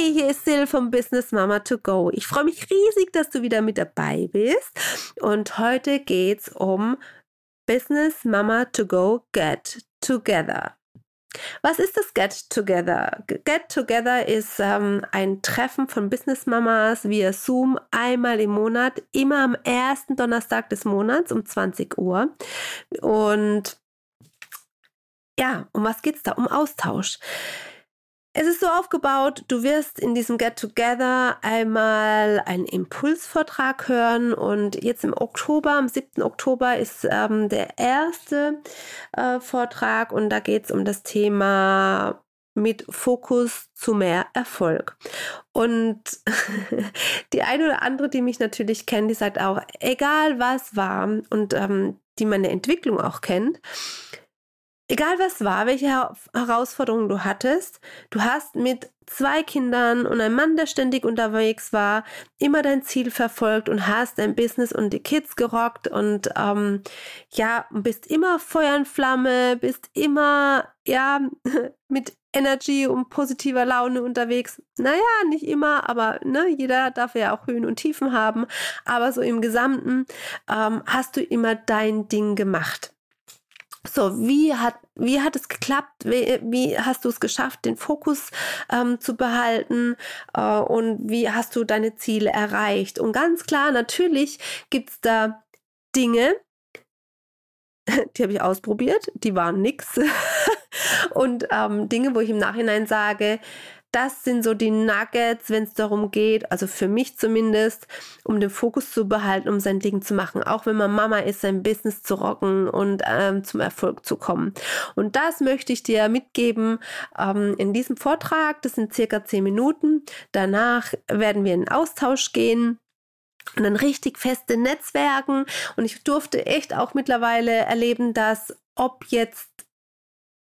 Hey, hier ist Sil vom Business Mama to Go. Ich freue mich riesig, dass du wieder mit dabei bist. Und heute geht es um Business Mama to Go Get Together. Was ist das Get Together? Get Together ist ähm, ein Treffen von Business Mamas via Zoom einmal im Monat, immer am ersten Donnerstag des Monats um 20 Uhr. Und ja, um was geht es da? Um Austausch. Es ist so aufgebaut, du wirst in diesem Get Together einmal einen Impulsvortrag hören und jetzt im Oktober, am 7. Oktober ist ähm, der erste äh, Vortrag und da geht es um das Thema mit Fokus zu mehr Erfolg. Und die eine oder andere, die mich natürlich kennt, die sagt auch, egal was war und ähm, die meine Entwicklung auch kennt, egal was war, welche Herausforderungen du hattest, du hast mit zwei Kindern und einem Mann, der ständig unterwegs war, immer dein Ziel verfolgt und hast dein Business und die Kids gerockt und ähm, ja, bist immer Feuer und Flamme, bist immer ja mit Energy und positiver Laune unterwegs. Naja, nicht immer, aber ne, jeder darf ja auch Höhen und Tiefen haben. Aber so im Gesamten ähm, hast du immer dein Ding gemacht. So, wie hat, wie hat es geklappt? Wie, wie hast du es geschafft, den Fokus ähm, zu behalten? Äh, und wie hast du deine Ziele erreicht? Und ganz klar, natürlich gibt es da Dinge, die habe ich ausprobiert, die waren nix. und ähm, Dinge, wo ich im Nachhinein sage, das sind so die Nuggets, wenn es darum geht, also für mich zumindest, um den Fokus zu behalten, um sein Ding zu machen. Auch wenn man Mama ist, sein Business zu rocken und ähm, zum Erfolg zu kommen. Und das möchte ich dir mitgeben ähm, in diesem Vortrag. Das sind circa zehn Minuten. Danach werden wir in Austausch gehen und dann richtig feste Netzwerken. Und ich durfte echt auch mittlerweile erleben, dass ob jetzt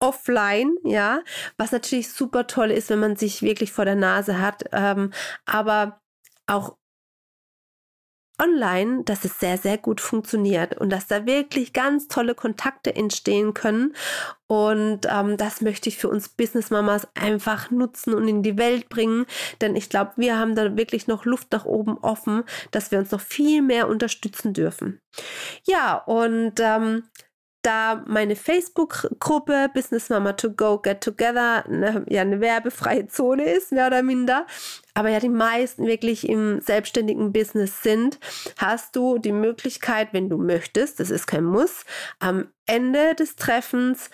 offline, ja, was natürlich super toll ist, wenn man sich wirklich vor der Nase hat, ähm, aber auch online, dass es sehr, sehr gut funktioniert und dass da wirklich ganz tolle Kontakte entstehen können. Und ähm, das möchte ich für uns Business Mamas einfach nutzen und in die Welt bringen, denn ich glaube, wir haben da wirklich noch Luft nach oben offen, dass wir uns noch viel mehr unterstützen dürfen. Ja, und ähm, da meine Facebook-Gruppe Business Mama to Go Get Together eine, ja eine werbefreie Zone ist, mehr oder minder, aber ja die meisten wirklich im selbstständigen Business sind, hast du die Möglichkeit, wenn du möchtest, das ist kein Muss, am Ende des Treffens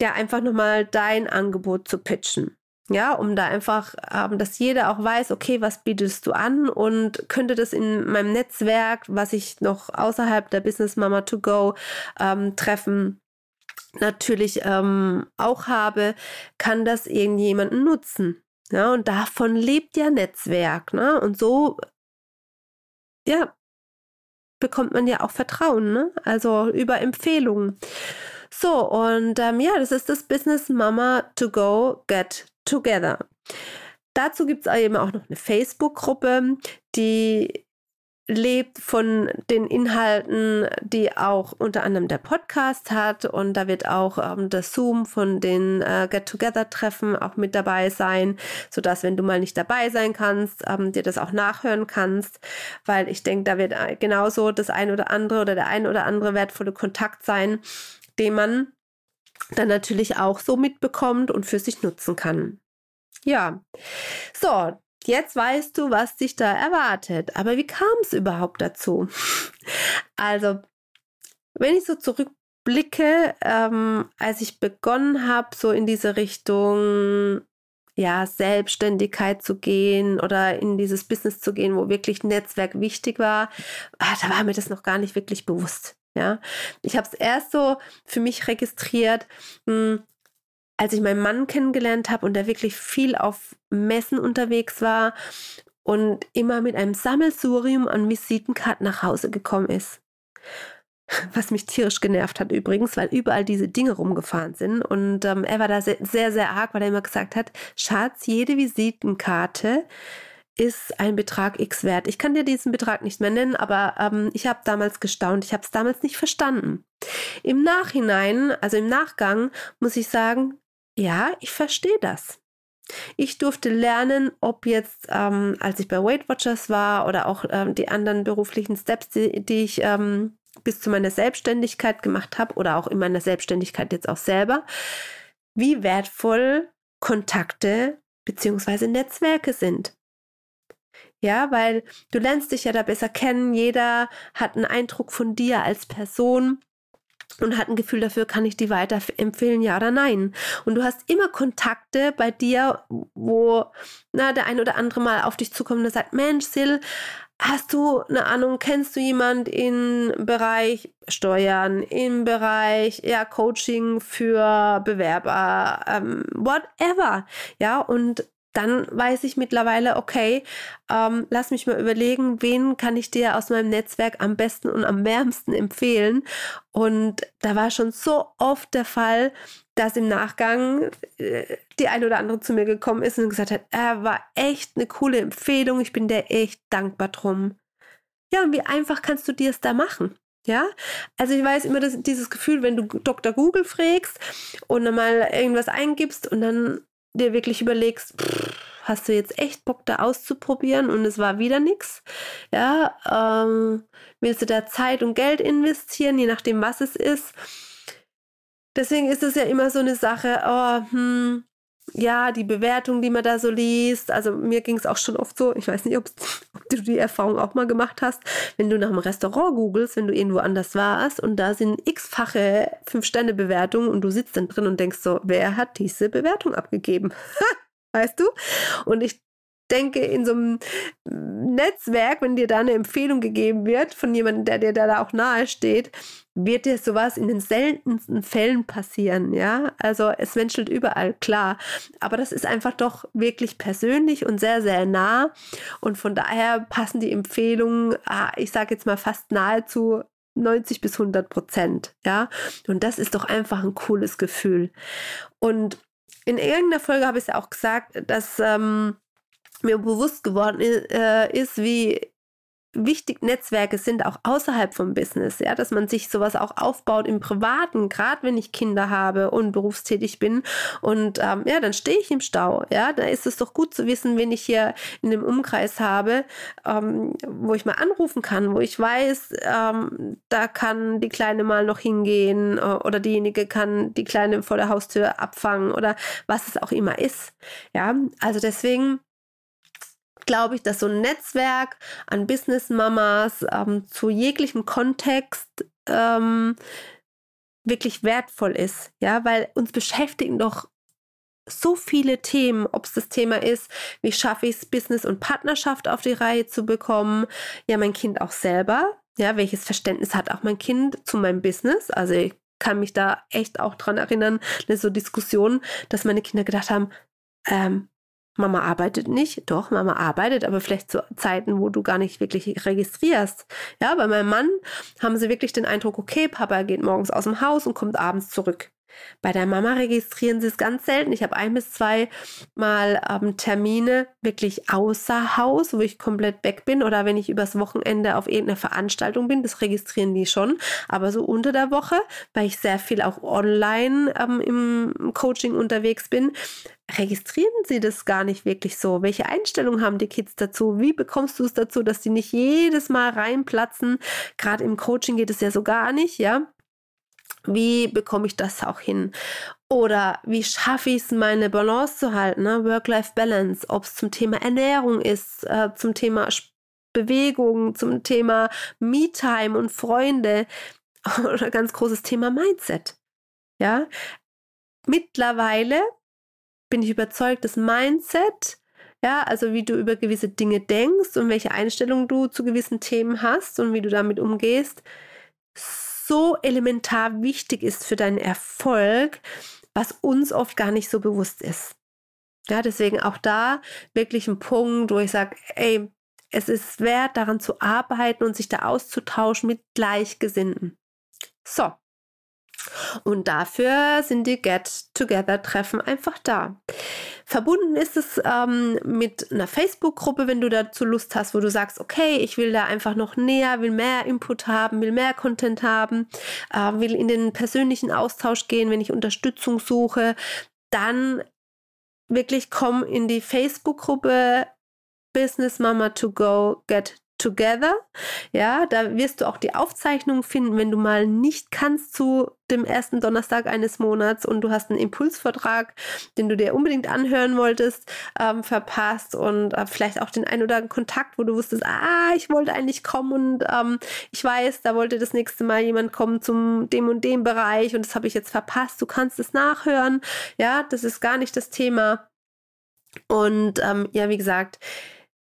ja einfach nochmal dein Angebot zu pitchen. Ja, um da einfach, ähm, dass jeder auch weiß, okay, was bietest du an und könnte das in meinem Netzwerk, was ich noch außerhalb der Business Mama to Go ähm, treffen, natürlich ähm, auch habe, kann das irgendjemanden nutzen. Ja, und davon lebt ja Netzwerk. Ne? Und so, ja, bekommt man ja auch Vertrauen, ne? Also über Empfehlungen. So, und ähm, ja, das ist das Business Mama to Go Get Together. Dazu gibt es eben auch noch eine Facebook-Gruppe, die lebt von den Inhalten, die auch unter anderem der Podcast hat. Und da wird auch ähm, das Zoom von den äh, Get-Together-Treffen auch mit dabei sein, sodass, wenn du mal nicht dabei sein kannst, ähm, dir das auch nachhören kannst. Weil ich denke, da wird äh, genauso das ein oder andere oder der ein oder andere wertvolle Kontakt sein, den man dann natürlich auch so mitbekommt und für sich nutzen kann. Ja, so, jetzt weißt du, was dich da erwartet. Aber wie kam es überhaupt dazu? Also, wenn ich so zurückblicke, ähm, als ich begonnen habe, so in diese Richtung ja, Selbstständigkeit zu gehen oder in dieses Business zu gehen, wo wirklich Netzwerk wichtig war, ah, da war mir das noch gar nicht wirklich bewusst. Ja, ich habe es erst so für mich registriert, mh, hm, als ich meinen Mann kennengelernt habe und der wirklich viel auf Messen unterwegs war und immer mit einem Sammelsurium an Visitenkarten nach Hause gekommen ist. Was mich tierisch genervt hat übrigens, weil überall diese Dinge rumgefahren sind. Und ähm, er war da sehr, sehr, sehr arg, weil er immer gesagt hat, Schatz, jede Visitenkarte ist ein Betrag X wert. Ich kann dir diesen Betrag nicht mehr nennen, aber ähm, ich habe damals gestaunt. Ich habe es damals nicht verstanden. Im Nachhinein, also im Nachgang, muss ich sagen, ja, ich verstehe das. Ich durfte lernen, ob jetzt, ähm, als ich bei Weight Watchers war oder auch ähm, die anderen beruflichen Steps, die, die ich ähm, bis zu meiner Selbstständigkeit gemacht habe oder auch in meiner Selbstständigkeit jetzt auch selber, wie wertvoll Kontakte bzw. Netzwerke sind. Ja, weil du lernst dich ja da besser kennen, jeder hat einen Eindruck von dir als Person und hat ein Gefühl dafür, kann ich die weiterempfehlen, ja oder nein. Und du hast immer Kontakte bei dir, wo na, der ein oder andere mal auf dich zukommt und sagt, Mensch, Sil, hast du eine Ahnung, kennst du jemand im Bereich Steuern, im Bereich ja, Coaching für Bewerber, ähm, whatever. Ja, und dann weiß ich mittlerweile, okay, ähm, lass mich mal überlegen, wen kann ich dir aus meinem Netzwerk am besten und am wärmsten empfehlen. Und da war schon so oft der Fall, dass im Nachgang äh, die eine oder andere zu mir gekommen ist und gesagt hat, er war echt eine coole Empfehlung, ich bin dir echt dankbar drum. Ja, und wie einfach kannst du dir es da machen? Ja, also ich weiß immer dass dieses Gefühl, wenn du Dr. Google fragst und dann mal irgendwas eingibst und dann dir wirklich überlegst, pff, hast du jetzt echt Bock da auszuprobieren und es war wieder nichts? Ja, ähm, willst du da Zeit und Geld investieren, je nachdem, was es ist? Deswegen ist es ja immer so eine Sache, oh, hm, ja, die Bewertung, die man da so liest. Also mir ging es auch schon oft so, ich weiß nicht, ob du die Erfahrung auch mal gemacht hast, wenn du nach einem Restaurant googelst, wenn du irgendwo anders warst und da sind x-fache Fünf-Sterne-Bewertungen und du sitzt dann drin und denkst so, wer hat diese Bewertung abgegeben? weißt du? Und ich denke, in so einem Netzwerk, wenn dir da eine Empfehlung gegeben wird von jemandem, der dir da auch nahe steht, wird dir sowas in den seltensten Fällen passieren, ja? Also es menschelt überall, klar. Aber das ist einfach doch wirklich persönlich und sehr, sehr nah. Und von daher passen die Empfehlungen, ah, ich sage jetzt mal fast nahezu 90 bis 100 Prozent, ja? Und das ist doch einfach ein cooles Gefühl. Und in irgendeiner Folge habe ich es ja auch gesagt, dass ähm, mir bewusst geworden ist, äh, ist wie wichtig Netzwerke sind auch außerhalb vom Business, ja, dass man sich sowas auch aufbaut im Privaten, gerade wenn ich Kinder habe und berufstätig bin. Und ähm, ja, dann stehe ich im Stau, ja, da ist es doch gut zu wissen, wen ich hier in dem Umkreis habe, ähm, wo ich mal anrufen kann, wo ich weiß, ähm, da kann die Kleine mal noch hingehen äh, oder diejenige kann die Kleine vor der Haustür abfangen oder was es auch immer ist, ja, also deswegen glaube ich, dass so ein Netzwerk an Business-Mamas ähm, zu jeglichem Kontext ähm, wirklich wertvoll ist, ja, weil uns beschäftigen doch so viele Themen, ob es das Thema ist, wie schaffe ich es, Business und Partnerschaft auf die Reihe zu bekommen, ja, mein Kind auch selber, ja, welches Verständnis hat auch mein Kind zu meinem Business, also ich kann mich da echt auch dran erinnern, eine so Diskussion, dass meine Kinder gedacht haben, ähm, Mama arbeitet nicht. Doch, Mama arbeitet, aber vielleicht zu Zeiten, wo du gar nicht wirklich registrierst. Ja, bei meinem Mann haben sie wirklich den Eindruck, okay, Papa geht morgens aus dem Haus und kommt abends zurück. Bei der Mama registrieren sie es ganz selten. Ich habe ein bis zwei Mal ähm, Termine wirklich außer Haus, wo ich komplett weg bin oder wenn ich übers Wochenende auf irgendeiner Veranstaltung bin, das registrieren die schon. Aber so unter der Woche, weil ich sehr viel auch online ähm, im Coaching unterwegs bin, registrieren sie das gar nicht wirklich so? Welche Einstellungen haben die Kids dazu? Wie bekommst du es dazu, dass die nicht jedes Mal reinplatzen? Gerade im Coaching geht es ja so gar nicht, ja? Wie bekomme ich das auch hin? Oder wie schaffe ich es, meine Balance zu halten? Ne? Work-Life-Balance, ob es zum Thema Ernährung ist, äh, zum Thema Bewegung, zum Thema Me-Time und Freunde oder ganz großes Thema Mindset. Ja, mittlerweile bin ich überzeugt, das Mindset, ja, also wie du über gewisse Dinge denkst und welche Einstellung du zu gewissen Themen hast und wie du damit umgehst, so elementar wichtig ist für deinen Erfolg, was uns oft gar nicht so bewusst ist. Ja, deswegen auch da wirklich ein Punkt, wo ich sage, ey, es ist wert, daran zu arbeiten und sich da auszutauschen mit Gleichgesinnten. So. Und dafür sind die Get-Together-Treffen einfach da. Verbunden ist es ähm, mit einer Facebook-Gruppe, wenn du dazu Lust hast, wo du sagst, okay, ich will da einfach noch näher, will mehr Input haben, will mehr Content haben, äh, will in den persönlichen Austausch gehen, wenn ich Unterstützung suche, dann wirklich komm in die Facebook-Gruppe Business Mama to Go Get Together. Ja, da wirst du auch die Aufzeichnung finden, wenn du mal nicht kannst zu dem ersten Donnerstag eines Monats und du hast einen Impulsvertrag, den du dir unbedingt anhören wolltest, ähm, verpasst und äh, vielleicht auch den ein oder anderen Kontakt, wo du wusstest, ah, ich wollte eigentlich kommen und ähm, ich weiß, da wollte das nächste Mal jemand kommen zum dem und dem Bereich und das habe ich jetzt verpasst. Du kannst es nachhören. Ja, das ist gar nicht das Thema. Und ähm, ja, wie gesagt,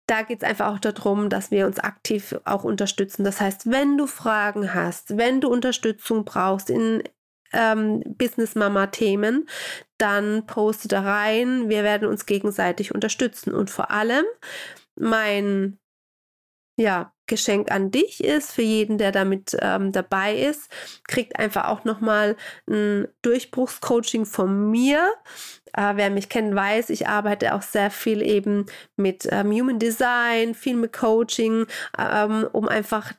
da geht es einfach auch darum, dass wir uns aktiv auch unterstützen. Das heißt, wenn du Fragen hast, wenn du Unterstützung brauchst in ähm, Business Mama Themen, dann poste da rein. Wir werden uns gegenseitig unterstützen. Und vor allem mein ja, Geschenk an dich ist, für jeden, der damit ähm, dabei ist, kriegt einfach auch nochmal ein Durchbruchscoaching von mir. Äh, wer mich kennt, weiß, ich arbeite auch sehr viel eben mit ähm, Human Design, viel mit Coaching, ähm, um einfach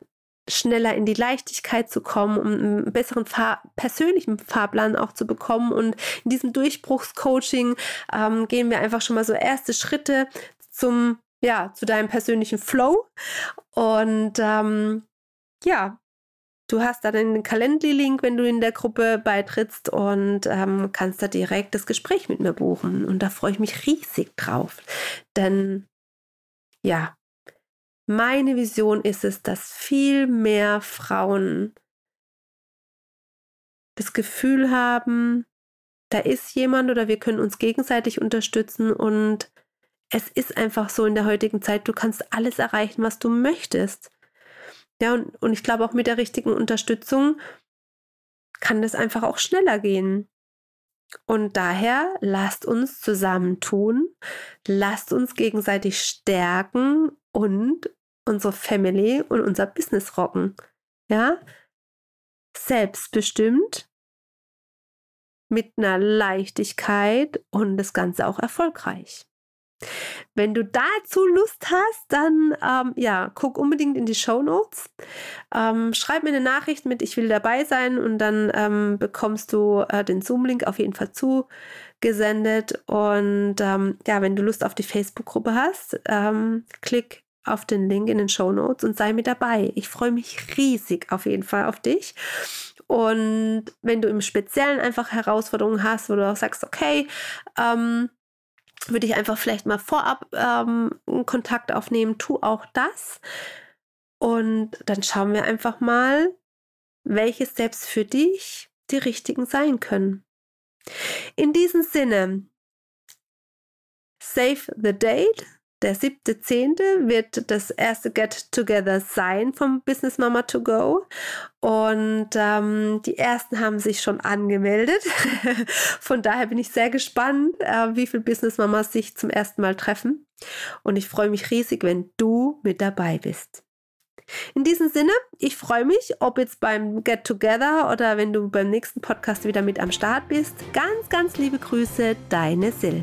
schneller in die Leichtigkeit zu kommen, um einen besseren Fahr persönlichen Fahrplan auch zu bekommen. Und in diesem Durchbruchscoaching ähm, gehen wir einfach schon mal so erste Schritte zum ja, zu deinem persönlichen Flow. Und ähm, ja, du hast dann den Calendly-Link, wenn du in der Gruppe beitrittst und ähm, kannst da direkt das Gespräch mit mir buchen. Und da freue ich mich riesig drauf. Denn ja, meine Vision ist es, dass viel mehr Frauen das Gefühl haben, da ist jemand oder wir können uns gegenseitig unterstützen und es ist einfach so in der heutigen Zeit, du kannst alles erreichen, was du möchtest. Ja, und, und ich glaube auch mit der richtigen Unterstützung kann das einfach auch schneller gehen. Und daher lasst uns zusammentun, lasst uns gegenseitig stärken und unsere Family und unser Business rocken. Ja? Selbstbestimmt, mit einer Leichtigkeit und das Ganze auch erfolgreich. Wenn du dazu Lust hast, dann ähm, ja, guck unbedingt in die Show Notes. Ähm, schreib mir eine Nachricht mit, ich will dabei sein und dann ähm, bekommst du äh, den Zoom-Link auf jeden Fall zugesendet. Und ähm, ja, wenn du Lust auf die Facebook-Gruppe hast, ähm, klick auf den Link in den Show Notes und sei mit dabei. Ich freue mich riesig auf jeden Fall auf dich. Und wenn du im Speziellen einfach Herausforderungen hast, wo du auch sagst, okay, ähm, würde ich einfach vielleicht mal vorab ähm, Kontakt aufnehmen, tu auch das. Und dann schauen wir einfach mal, welche Steps für dich die richtigen sein können. In diesem Sinne, save the date, der siebte, zehnte wird das erste Get-Together sein vom Business Mama to Go. Und ähm, die ersten haben sich schon angemeldet. Von daher bin ich sehr gespannt, äh, wie viele Business Mamas sich zum ersten Mal treffen. Und ich freue mich riesig, wenn du mit dabei bist. In diesem Sinne, ich freue mich, ob jetzt beim Get Together oder wenn du beim nächsten Podcast wieder mit am Start bist. Ganz, ganz liebe Grüße, deine Sil.